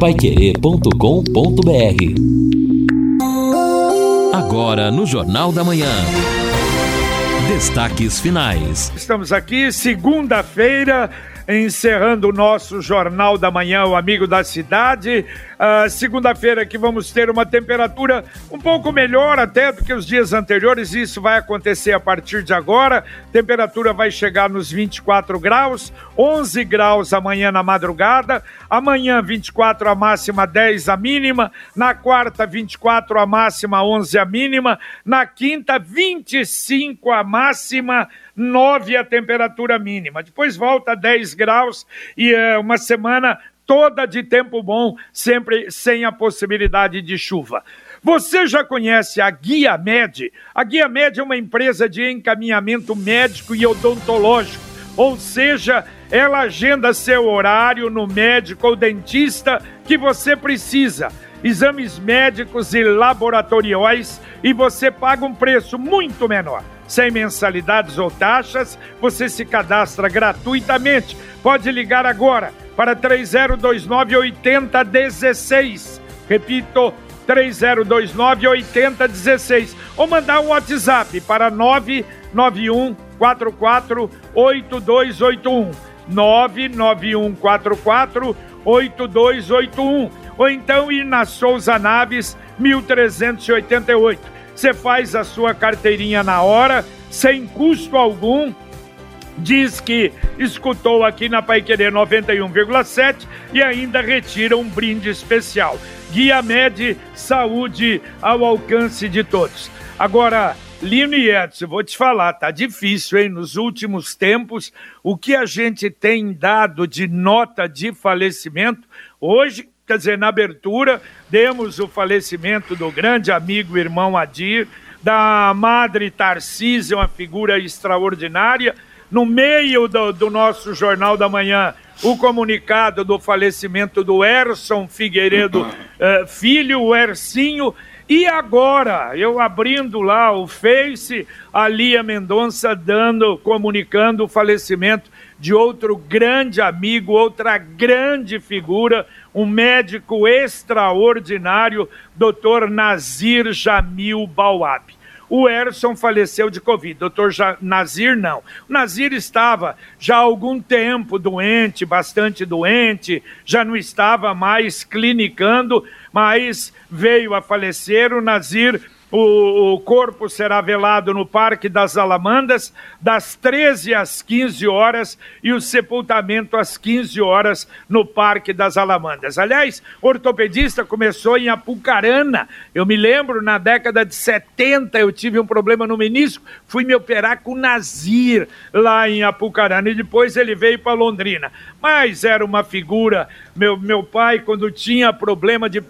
paiquerê.com.br Agora no Jornal da Manhã. Destaques finais. Estamos aqui, segunda-feira, encerrando o nosso Jornal da Manhã, o Amigo da Cidade. Uh, Segunda-feira que vamos ter uma temperatura um pouco melhor até do que os dias anteriores. Isso vai acontecer a partir de agora. Temperatura vai chegar nos 24 graus, 11 graus amanhã na madrugada. Amanhã 24 a máxima, 10 a mínima. Na quarta 24 a máxima, 11 a mínima. Na quinta 25 a máxima. 9 a temperatura mínima. Depois volta a 10 graus e é uma semana toda de tempo bom, sempre sem a possibilidade de chuva. Você já conhece a Guia Med? A Guia Med é uma empresa de encaminhamento médico e odontológico, ou seja, ela agenda seu horário no médico ou dentista que você precisa. Exames médicos e laboratoriais e você paga um preço muito menor. Sem mensalidades ou taxas, você se cadastra gratuitamente. Pode ligar agora para 3029 8016. Repito, 3029 8016. Ou mandar um WhatsApp para 991 44 8281. 991 44 8281. Ou então ir na Souza Naves 1388. Você faz a sua carteirinha na hora, sem custo algum diz que escutou aqui na Pai Querer 91,7 e ainda retira um brinde especial. Guia Med Saúde ao alcance de todos. Agora, Lino e Edson, vou te falar, tá difícil, hein? Nos últimos tempos, o que a gente tem dado de nota de falecimento, hoje, quer dizer, na abertura, demos o falecimento do grande amigo irmão Adir, da madre Tarcísia, uma figura extraordinária, no meio do, do nosso Jornal da Manhã, o comunicado do falecimento do Erson Figueiredo uh, Filho, o Ercinho. E agora, eu abrindo lá o Face, a Lia Mendonça dando, comunicando o falecimento de outro grande amigo, outra grande figura, um médico extraordinário, doutor Nazir Jamil Bauab. O Erson faleceu de Covid. Doutor Nazir, não. O Nazir estava já há algum tempo doente, bastante doente, já não estava mais clinicando, mas veio a falecer. O Nazir o, o, corpo será velado no Parque das Alamandas, das 13 às 15 horas, e o sepultamento às 15 horas no Parque das Alamandas. Aliás, ortopedista começou em Apucarana. Eu me lembro, na década de 70, eu tive um problema no menisco, fui me operar com Nazir lá em Apucarana, e depois ele veio para Londrina. Mas era uma figura, meu, meu pai, quando tinha problema de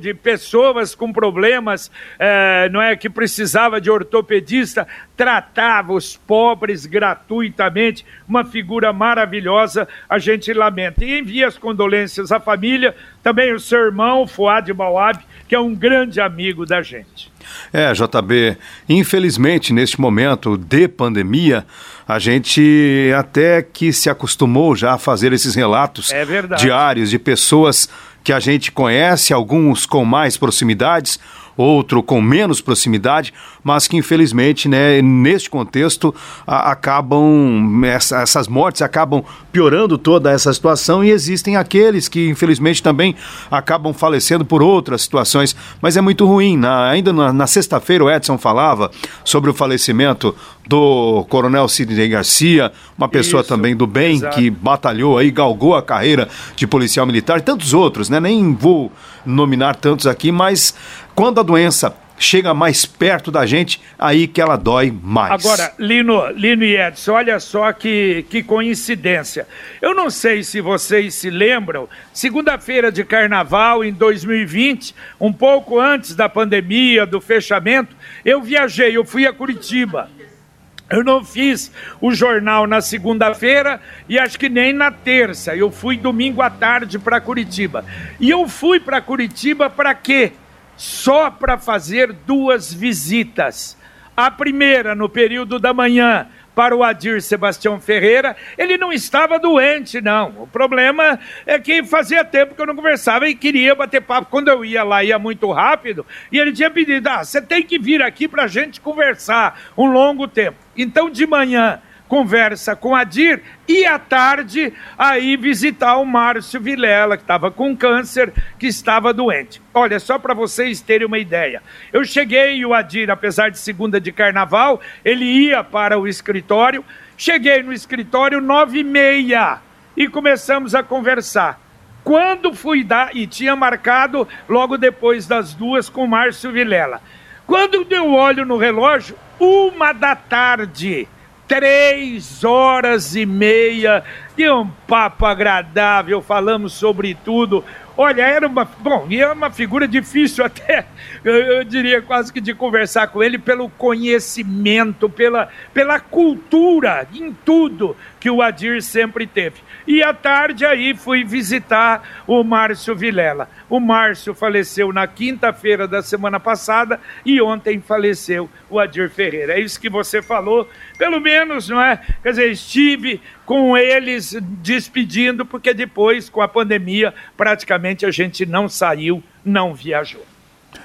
de pessoas com problemas, é, não é que precisava de ortopedista, tratava os pobres gratuitamente, uma figura maravilhosa, a gente lamenta. E envia as condolências à família, também o seu irmão, Fuad Bawab, que é um grande amigo da gente. É, JB, infelizmente neste momento de pandemia, a gente até que se acostumou já a fazer esses relatos é diários de pessoas que a gente conhece, alguns com mais proximidades, outro com menos proximidade, mas que infelizmente, né, neste contexto, a, acabam essa, essas mortes acabam piorando toda essa situação e existem aqueles que infelizmente também acabam falecendo por outras situações, mas é muito ruim. Na, ainda na, na sexta-feira o Edson falava sobre o falecimento do Coronel Sidney Garcia, uma pessoa Isso, também do bem exato. que batalhou aí, galgou a carreira de policial militar, e tantos outros, né? Nem vou nominar tantos aqui, mas quando a doença chega mais perto da gente, aí que ela dói mais. Agora, Lino, Lino e Edson, olha só que, que coincidência. Eu não sei se vocês se lembram, segunda-feira de carnaval em 2020, um pouco antes da pandemia, do fechamento, eu viajei, eu fui a Curitiba. Eu não fiz o jornal na segunda-feira e acho que nem na terça. Eu fui domingo à tarde para Curitiba. E eu fui para Curitiba para quê? Só para fazer duas visitas. A primeira no período da manhã para o Adir Sebastião Ferreira, ele não estava doente, não. O problema é que fazia tempo que eu não conversava e queria bater papo. Quando eu ia lá, ia muito rápido, e ele tinha pedido: ah, você tem que vir aqui para a gente conversar um longo tempo. Então, de manhã, conversa com a Dir e à tarde aí visitar o Márcio Vilela, que estava com câncer, que estava doente. Olha, só para vocês terem uma ideia. Eu cheguei e o Adir, apesar de segunda de carnaval, ele ia para o escritório. Cheguei no escritório nove e meia e começamos a conversar. Quando fui dar, e tinha marcado logo depois das duas com o Márcio Vilela. Quando eu olho no relógio, uma da tarde três horas e meia de um papo agradável, falamos sobre tudo. Olha, era uma. Bom, e é uma figura difícil até, eu, diria quase que de conversar com ele, pelo conhecimento, pela, pela cultura em tudo que o Adir sempre teve. E à tarde aí fui visitar o Márcio Vilela. O Márcio faleceu na quinta-feira da semana passada e ontem faleceu o Adir Ferreira. É isso que você falou, pelo menos, não é? Quer dizer, estive com eles despedindo, porque depois, com a pandemia, praticamente a gente não saiu, não viajou.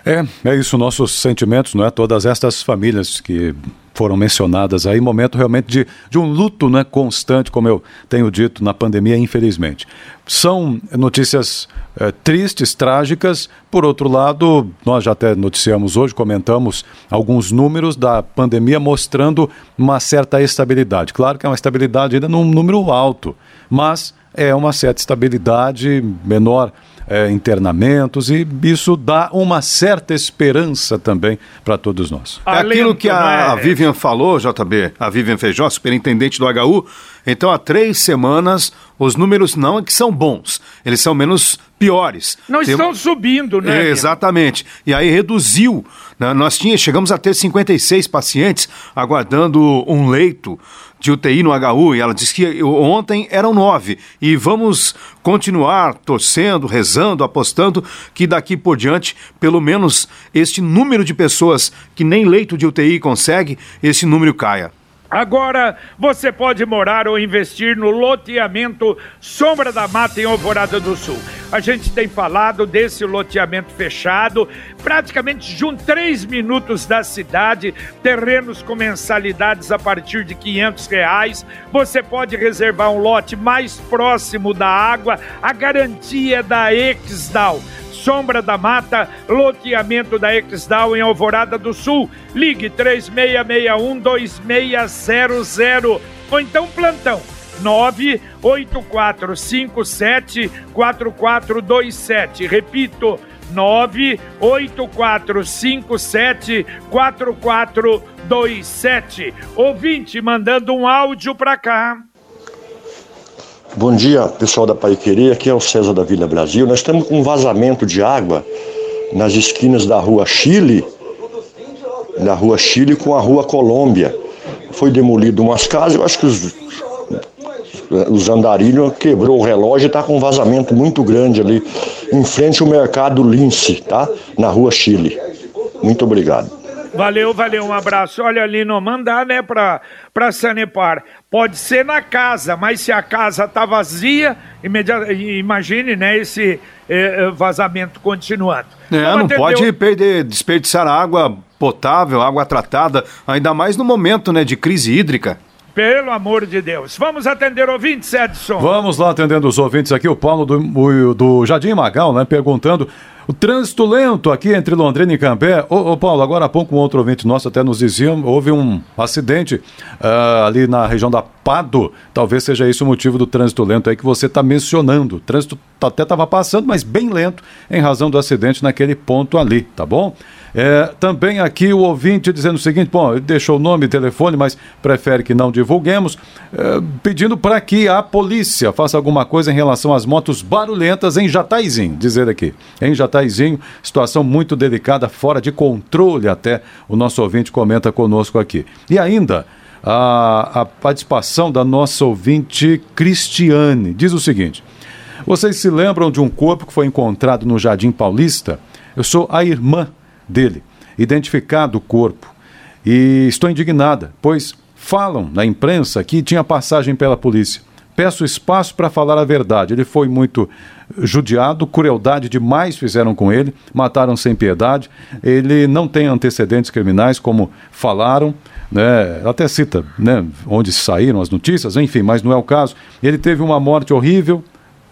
É, é isso, nossos sentimentos, não é? Todas estas famílias que foram mencionadas aí, momento realmente de, de um luto né, constante, como eu tenho dito, na pandemia, infelizmente. São notícias é, tristes, trágicas. Por outro lado, nós já até noticiamos hoje, comentamos alguns números da pandemia mostrando uma certa estabilidade. Claro que é uma estabilidade ainda num número alto, mas é uma certa estabilidade menor é, internamentos, e isso dá uma certa esperança também para todos nós. É aquilo que a, a Vivian falou, JB, a Vivian Feijó, superintendente do HU, então há três semanas os números não é que são bons, eles são menos piores. Não Tem... estão subindo, né? exatamente. E aí reduziu. Né? Nós tínhamos, chegamos a ter 56 pacientes aguardando um leito de UTI no HU e ela disse que ontem eram nove. E vamos continuar torcendo, rezando, apostando que daqui por diante, pelo menos este número de pessoas que nem leito de UTI consegue, esse número caia. Agora você pode morar ou investir no loteamento Sombra da Mata em Alvorada do Sul. A gente tem falado desse loteamento fechado, praticamente junto três minutos da cidade, terrenos com mensalidades a partir de 500 reais. Você pode reservar um lote mais próximo da água, a garantia é da Exdal. Sombra da Mata, loteamento da Exdal em Alvorada do Sul. Ligue 3661-2600 ou então plantão 984574427. Repito, 984574427. Ouvinte mandando um áudio para cá. Bom dia, pessoal da Paiquerê. Aqui é o César da Vila Brasil. Nós estamos com um vazamento de água nas esquinas da Rua Chile, da Rua Chile com a Rua Colômbia. Foi demolido umas casas, eu acho que os, os andarilhos quebrou o relógio e está com um vazamento muito grande ali, em frente ao mercado Lince, tá? Na Rua Chile. Muito obrigado. Valeu, valeu, um abraço. Olha ali, não mandar, né, para para Sanepar. Pode ser na casa, mas se a casa tá vazia, imagine, né, esse eh, vazamento continuando. É, não pode perder, desperdiçar água potável, água tratada, ainda mais no momento, né, de crise hídrica. Pelo amor de Deus. Vamos atender ouvintes, Edson. Vamos lá atendendo os ouvintes aqui. O Paulo do, do Jardim Magal, né, perguntando o trânsito lento aqui entre Londrina e Cambé. Ô, ô, Paulo, agora há pouco um outro ouvinte nosso até nos dizia, houve um acidente uh, ali na região da Pado. Talvez seja isso o motivo do trânsito lento aí que você está mencionando. O trânsito até estava passando, mas bem lento em razão do acidente naquele ponto ali, tá bom? É, também aqui o ouvinte dizendo o seguinte: bom, deixou o nome e telefone, mas prefere que não divulguemos, é, pedindo para que a polícia faça alguma coisa em relação às motos barulhentas em Jataizinho, dizer aqui. Em Jataizinho, situação muito delicada, fora de controle até, o nosso ouvinte comenta conosco aqui. E ainda. A, a participação da nossa ouvinte Cristiane diz o seguinte: Vocês se lembram de um corpo que foi encontrado no Jardim Paulista? Eu sou a irmã dele, identificado o corpo. E estou indignada, pois falam na imprensa que tinha passagem pela polícia. Peço espaço para falar a verdade. Ele foi muito judiado, crueldade demais fizeram com ele, mataram sem piedade. Ele não tem antecedentes criminais, como falaram, né? Até cita, né? Onde saíram as notícias, enfim, mas não é o caso. Ele teve uma morte horrível,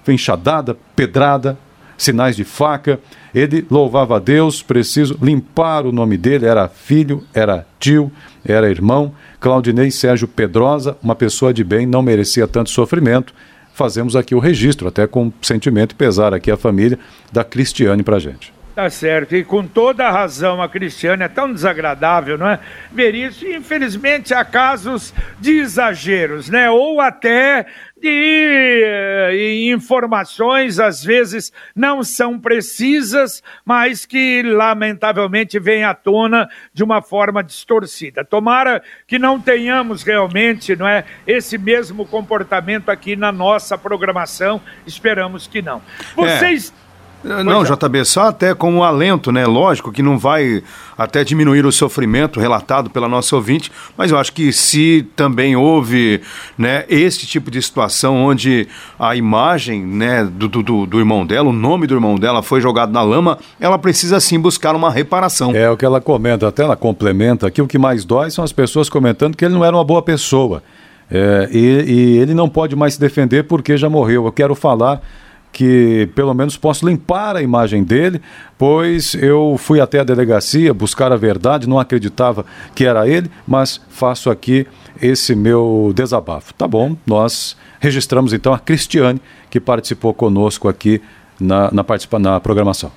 enxadada, pedrada, sinais de faca. Ele louvava a Deus, preciso limpar o nome dele, era filho, era tio, era irmão. Claudinei Sérgio Pedrosa, uma pessoa de bem, não merecia tanto sofrimento. Fazemos aqui o registro, até com sentimento e pesar aqui a família da Cristiane pra gente. Tá certo, e com toda a razão a Cristiane é tão desagradável, não é? Ver isso, e infelizmente há casos de exageros, né? Ou até de eh, informações às vezes não são precisas, mas que lamentavelmente vêm à tona de uma forma distorcida. Tomara que não tenhamos realmente, não é, esse mesmo comportamento aqui na nossa programação. Esperamos que não. Vocês é. Não, é. JB, só até como um alento, né? Lógico que não vai até diminuir o sofrimento relatado pela nossa ouvinte, mas eu acho que se também houve né, este tipo de situação onde a imagem né, do, do, do irmão dela, o nome do irmão dela foi jogado na lama, ela precisa sim buscar uma reparação. É o que ela comenta, até ela complementa aqui, o que mais dói são as pessoas comentando que ele não era uma boa pessoa. É, e, e ele não pode mais se defender porque já morreu. Eu quero falar que pelo menos posso limpar a imagem dele, pois eu fui até a delegacia buscar a verdade, não acreditava que era ele, mas faço aqui esse meu desabafo. Tá bom, nós registramos então a Cristiane, que participou conosco aqui na, na, na programação.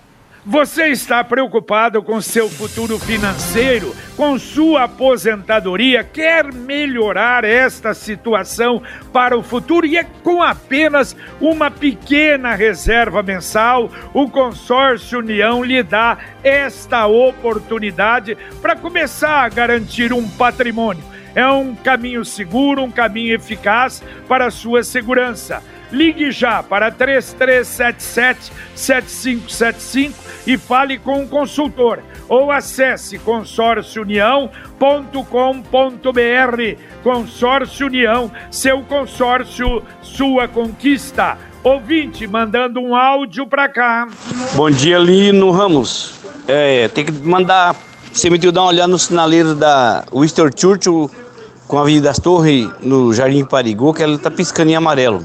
Você está preocupado com seu futuro financeiro, com sua aposentadoria, quer melhorar esta situação para o futuro e é com apenas uma pequena reserva mensal, o Consórcio União lhe dá esta oportunidade para começar a garantir um patrimônio. É um caminho seguro, um caminho eficaz para a sua segurança. Ligue já para 3377 7575 e fale com o consultor ou acesse consórciounião.com.br. Consórcio União, seu consórcio, sua conquista. Ouvinte mandando um áudio para cá. Bom dia, Lino Ramos. É, tem que mandar você me dar uma olhada no sinaleiro da Winston Churchill com a Avenida das Torres no Jardim Parigô, que ela está piscando em amarelo.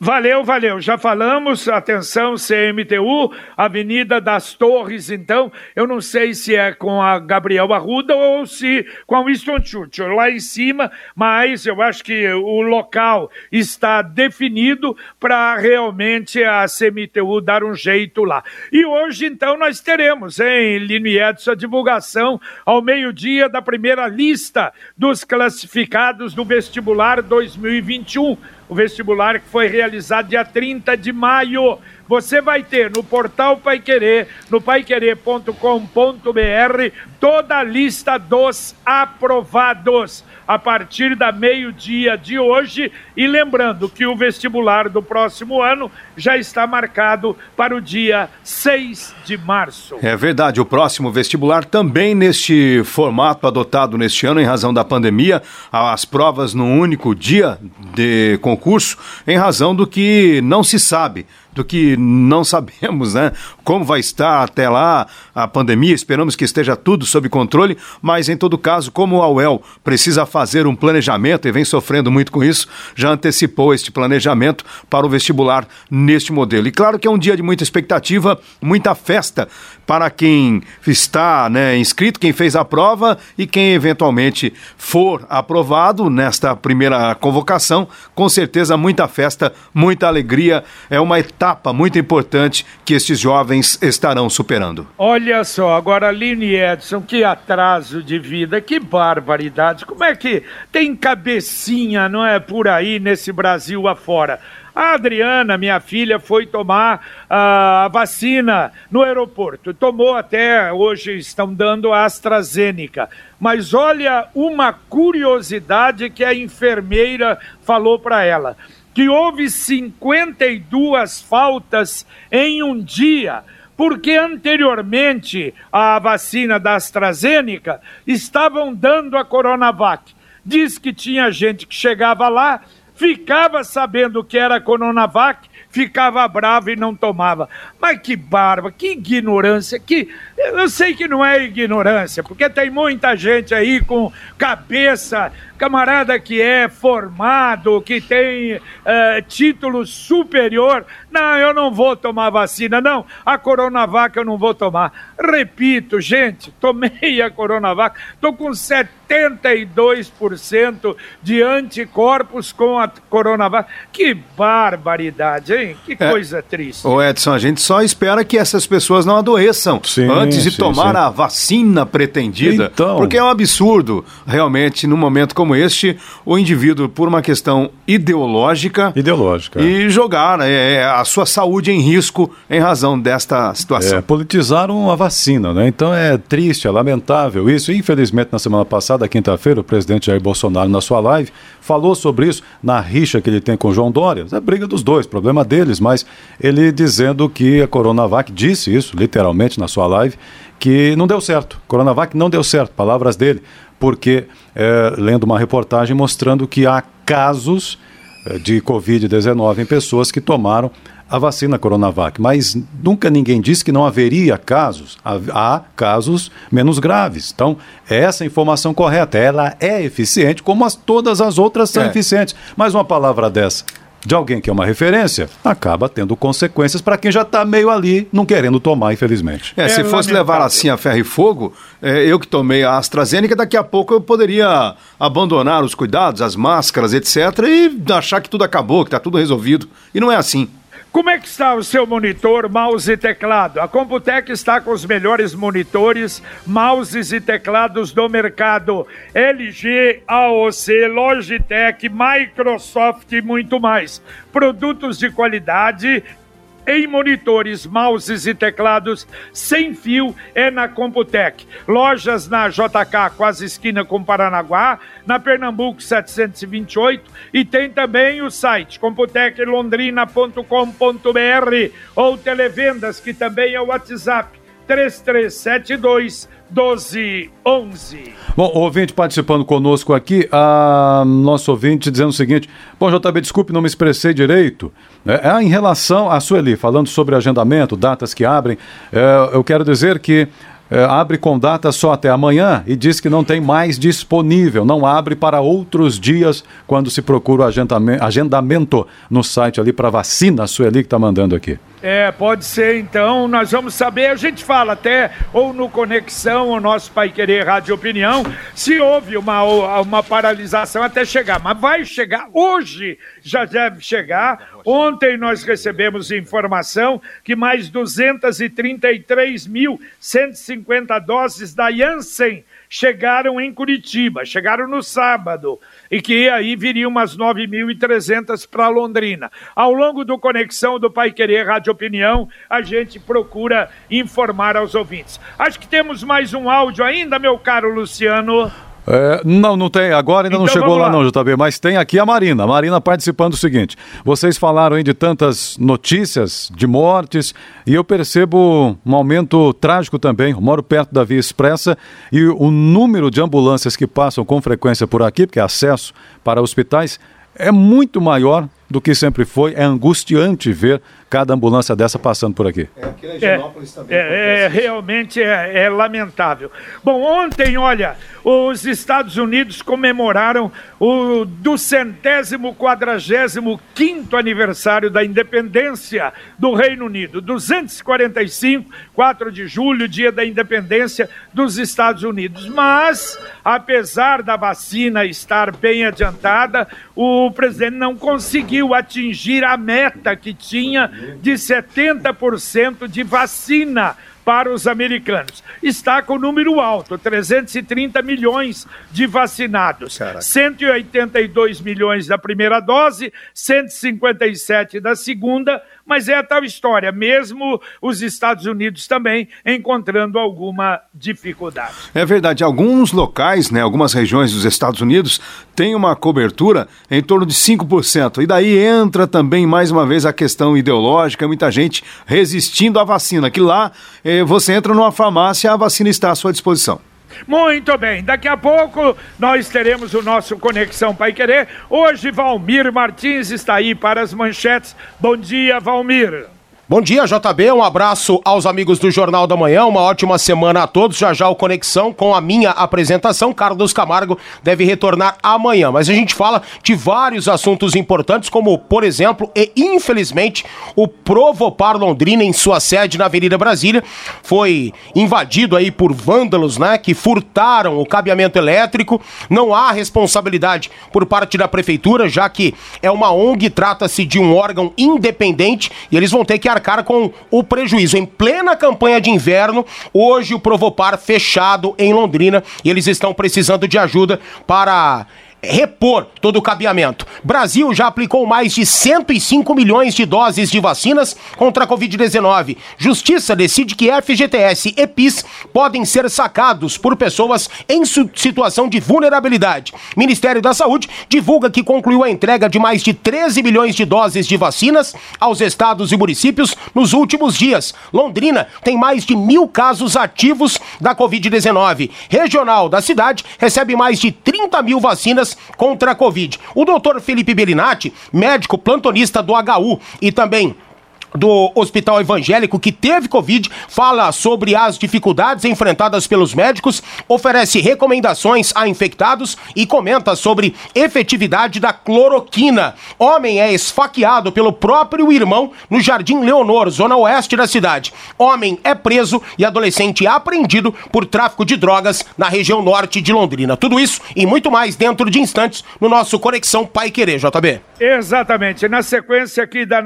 Valeu, valeu. Já falamos, atenção, CMTU, Avenida das Torres, então, eu não sei se é com a Gabriel Arruda ou se com a Winston Churchill, lá em cima, mas eu acho que o local está definido para realmente a CMTU dar um jeito lá. E hoje, então, nós teremos, em Lino Edson, a divulgação ao meio-dia da primeira lista dos classificados do vestibular 2021 o vestibular que foi realizado dia 30 de maio. Você vai ter no portal Pai Querer, no paiquerer.com.br, toda a lista dos aprovados a partir da meio-dia de hoje. E lembrando que o vestibular do próximo ano já está marcado para o dia 6 de março. É verdade, o próximo vestibular também neste formato adotado neste ano em razão da pandemia, as provas no único dia de concurso, em razão do que não se sabe do que não sabemos, né? Como vai estar até lá a pandemia, esperamos que esteja tudo sob controle, mas em todo caso, como a UEL precisa fazer um planejamento e vem sofrendo muito com isso, já antecipou este planejamento para o vestibular neste modelo. E claro que é um dia de muita expectativa, muita festa para quem está né, inscrito, quem fez a prova e quem eventualmente for aprovado nesta primeira convocação. Com certeza, muita festa, muita alegria. É uma etapa muito importante que estes jovens estarão superando. Olha só, agora, Aline Edson, que atraso de vida, que barbaridade. Como é que tem cabecinha, não é, por aí nesse Brasil afora? A Adriana, minha filha, foi tomar uh, a vacina no aeroporto. Tomou até, hoje estão dando a AstraZeneca. Mas olha uma curiosidade que a enfermeira falou para ela: que houve 52 faltas em um dia porque anteriormente à vacina da AstraZeneca estavam dando a Coronavac. Diz que tinha gente que chegava lá, ficava sabendo que era Coronavac, ficava bravo e não tomava. Mas que barba, que ignorância, que eu sei que não é ignorância, porque tem muita gente aí com cabeça camarada que é formado, que tem uh, título superior, não, eu não vou tomar vacina, não, a Coronavac eu não vou tomar. Repito, gente, tomei a Coronavac, tô com 72% de anticorpos com a Coronavac. Que barbaridade, hein? Que é. coisa triste. Ô Edson, a gente só espera que essas pessoas não adoeçam sim, antes de sim, tomar sim. a vacina pretendida, então... porque é um absurdo, realmente, num momento como este, o indivíduo, por uma questão ideológica, ideológica e jogar é, é, a sua saúde em risco em razão desta situação. É, politizaram a vacina, né? Então é triste, é lamentável isso. Infelizmente, na semana passada, quinta-feira, o presidente Jair Bolsonaro, na sua live, falou sobre isso, na rixa que ele tem com João Dória. É briga dos dois, problema deles, mas ele dizendo que a Coronavac disse isso, literalmente, na sua live, que não deu certo. Coronavac não deu certo, palavras dele porque é, lendo uma reportagem mostrando que há casos é, de Covid-19 em pessoas que tomaram a vacina Coronavac, mas nunca ninguém disse que não haveria casos. Há casos menos graves. Então, é essa informação correta. Ela é eficiente, como as, todas as outras são é. eficientes. Mas uma palavra dessa de alguém que é uma referência, acaba tendo consequências para quem já está meio ali, não querendo tomar, infelizmente. É, se é fosse levar assim a ferro e fogo, é, eu que tomei a AstraZeneca, daqui a pouco eu poderia abandonar os cuidados, as máscaras, etc., e achar que tudo acabou, que está tudo resolvido. E não é assim. Como é que está o seu monitor, mouse e teclado? A Computec está com os melhores monitores, mouses e teclados do mercado. LG, AOC, Logitech, Microsoft e muito mais. Produtos de qualidade em monitores, mouses e teclados sem fio é na Computec. Lojas na JK, quase esquina com Paranaguá, na Pernambuco 728 e tem também o site computeclondrina.com.br ou televendas, que também é o WhatsApp 3372 1211. Bom, ouvinte participando conosco aqui, a nosso ouvinte dizendo o seguinte: Bom, JB, desculpe, não me expressei direito. É, em relação a Sueli, falando sobre agendamento, datas que abrem, é, eu quero dizer que é, abre com data só até amanhã e diz que não tem mais disponível, não abre para outros dias quando se procura o agendamento no site ali para vacina, a Sueli que está mandando aqui. É, pode ser então, nós vamos saber, a gente fala até, ou no Conexão, o nosso Pai Querer Rádio Opinião, se houve uma, uma paralisação até chegar, mas vai chegar, hoje já deve chegar. Ontem nós recebemos informação que mais 233.150 doses da Janssen chegaram em Curitiba, chegaram no sábado, e que aí viriam umas 9.300 para Londrina. Ao longo do Conexão do Pai Querer Rádio Opinião, a gente procura informar aos ouvintes. Acho que temos mais um áudio ainda, meu caro Luciano. É, não, não tem. Agora ainda então, não chegou lá, lá, não, JB. Mas tem aqui a Marina. A Marina participando do seguinte: vocês falaram aí de tantas notícias de mortes e eu percebo um aumento trágico também. Eu moro perto da Via Expressa e o número de ambulâncias que passam com frequência por aqui, porque é acesso para hospitais, é muito maior do que sempre foi. É angustiante ver cada ambulância dessa passando por aqui. É, aqui Higienópolis é, também. É, é realmente é, é, lamentável. Bom, ontem, olha, os Estados Unidos comemoraram o do centésimo quadragésimo quinto aniversário da independência do Reino Unido. 245, 4 de julho, dia da independência dos Estados Unidos. Mas, apesar da vacina estar bem adiantada, o presidente não conseguiu atingir a meta que tinha de 70% de vacina para os americanos. Está com número alto, 330 milhões de vacinados. Caraca. 182 milhões da primeira dose, 157 da segunda, mas é a tal história, mesmo os Estados Unidos também encontrando alguma dificuldade. É verdade, alguns locais, né, algumas regiões dos Estados Unidos têm uma cobertura em torno de 5%. E daí entra também, mais uma vez, a questão ideológica, muita gente resistindo à vacina, que lá eh, você entra numa farmácia, a vacina está à sua disposição. Muito bem, daqui a pouco nós teremos o nosso Conexão Pai Querer. Hoje, Valmir Martins está aí para as manchetes. Bom dia, Valmir. Bom dia, JB. Um abraço aos amigos do Jornal da Manhã. Uma ótima semana a todos. Já já o Conexão com a minha apresentação. Carlos Camargo deve retornar amanhã. Mas a gente fala de vários assuntos importantes, como, por exemplo, e infelizmente, o Provopar Londrina em sua sede na Avenida Brasília foi invadido aí por vândalos, né, que furtaram o cabeamento elétrico. Não há responsabilidade por parte da prefeitura, já que é uma ONG, trata-se de um órgão independente e eles vão ter que arcar com o prejuízo. Em plena campanha de inverno, hoje o Provopar fechado em Londrina e eles estão precisando de ajuda para repor todo o cabeamento. Brasil já aplicou mais de 105 milhões de doses de vacinas contra a Covid-19. Justiça decide que FGTS e PIS podem ser sacados por pessoas em situação de vulnerabilidade. Ministério da Saúde divulga que concluiu a entrega de mais de 13 milhões de doses de vacinas aos estados e municípios nos últimos dias. Londrina tem mais de mil casos ativos da Covid-19. Regional da cidade recebe mais de 30 mil vacinas contra a Covid. O doutor Felipe Bellinati, médico plantonista do HU e também do Hospital Evangélico que teve Covid, fala sobre as dificuldades enfrentadas pelos médicos, oferece recomendações a infectados e comenta sobre efetividade da cloroquina. Homem é esfaqueado pelo próprio irmão no Jardim Leonor, zona oeste da cidade. Homem é preso e adolescente apreendido por tráfico de drogas na região norte de Londrina. Tudo isso e muito mais dentro de instantes no nosso Conexão Pai Querer, JB. Exatamente. Na sequência aqui da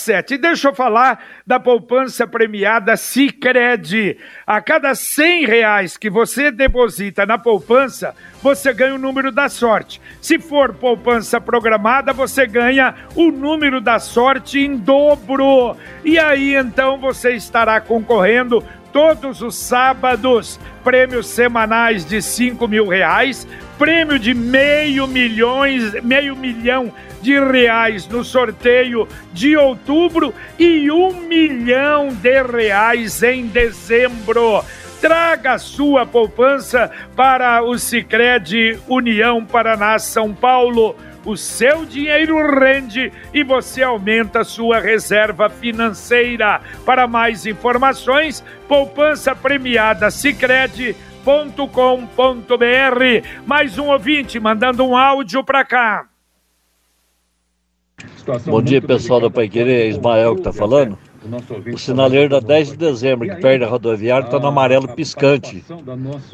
91,7 e deixa eu falar da poupança premiada Cicred. A cada 100 reais que você deposita na poupança, você ganha o número da sorte. Se for poupança programada, você ganha o número da sorte em dobro. E aí então você estará concorrendo todos os sábados, prêmios semanais de 5 mil reais, prêmio de meio milhões, meio milhão de reais no sorteio de outubro e um milhão de reais em dezembro. Traga sua poupança para o Sicredi União Paraná São Paulo. O seu dinheiro rende e você aumenta a sua reserva financeira. Para mais informações, poupança premiada Sicredi.com.br. Mais um ouvinte mandando um áudio para cá. Bom dia, pessoal da Pai Querer, é Ismael que está falando. O sinaleiro da 10 de dezembro, que perde a rodoviária, está no amarelo piscante.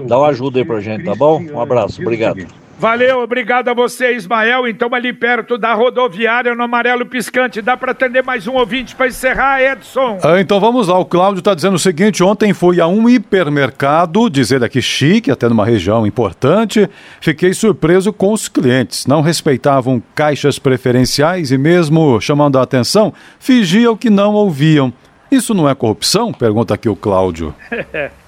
Dá uma ajuda aí pra gente, tá bom? Um abraço, obrigado. Valeu, obrigado a você, Ismael. Então, ali perto da rodoviária, no amarelo piscante. Dá para atender mais um ouvinte para encerrar, Edson? Ah, então vamos lá. O Cláudio está dizendo o seguinte: ontem fui a um hipermercado, dizer aqui chique, até numa região importante. Fiquei surpreso com os clientes. Não respeitavam caixas preferenciais e, mesmo chamando a atenção, fingiam que não ouviam. Isso não é corrupção? Pergunta aqui o Cláudio.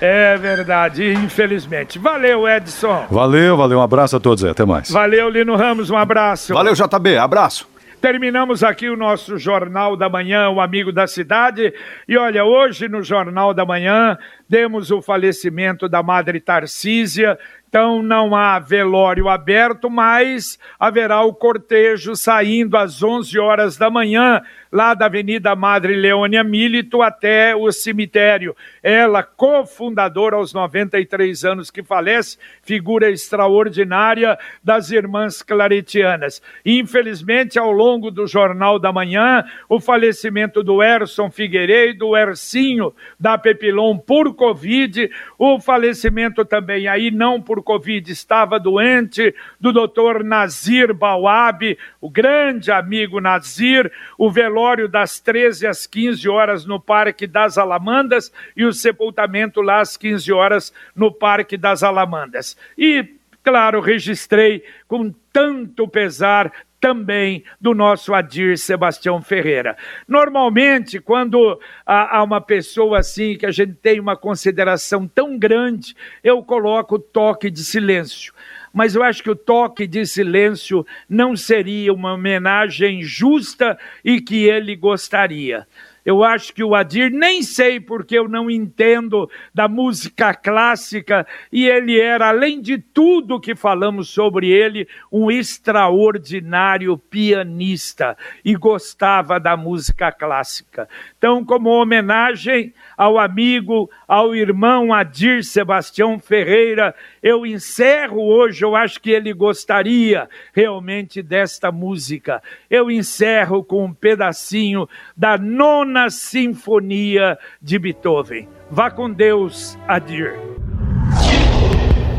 É verdade, infelizmente. Valeu, Edson. Valeu, valeu. Um abraço a todos aí. Até mais. Valeu, Lino Ramos. Um abraço. Valeu, JB. Abraço. Terminamos aqui o nosso Jornal da Manhã, o Amigo da Cidade. E olha, hoje no Jornal da Manhã temos o falecimento da Madre Tarcísia. Então não há velório aberto, mas haverá o cortejo saindo às 11 horas da manhã lá da Avenida Madre Leônia Milito até o cemitério. Ela, cofundadora aos 93 anos que falece, figura extraordinária das Irmãs Claretianas. Infelizmente, ao longo do Jornal da Manhã, o falecimento do Erson Figueiredo, o Ercinho da Pepilon por Covid, o falecimento também aí não por Covid, estava doente, do doutor Nazir Bawab, o grande amigo Nazir, o velório velório das 13 às 15 horas no Parque das Alamandas e o sepultamento lá às 15 horas no Parque das Alamandas. E, claro, registrei com tanto pesar também do nosso Adir Sebastião Ferreira. Normalmente, quando há, uma pessoa assim que a gente tem uma consideração tão grande, eu coloco toque de silêncio mas eu acho que o toque de silêncio não seria uma homenagem justa e que ele gostaria. Eu acho que o Adir, nem sei porque eu não entendo da música clássica, e ele era, além de tudo que falamos sobre ele, um extraordinário pianista e gostava da música clássica. Então, como homenagem ao amigo, ao irmão Adir Sebastião Ferreira, eu encerro hoje, eu acho que ele gostaria realmente desta música. Eu encerro com um pedacinho da nona sinfonia de Beethoven. Vá com Deus, Adir.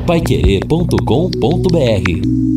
Paiquerê.com.br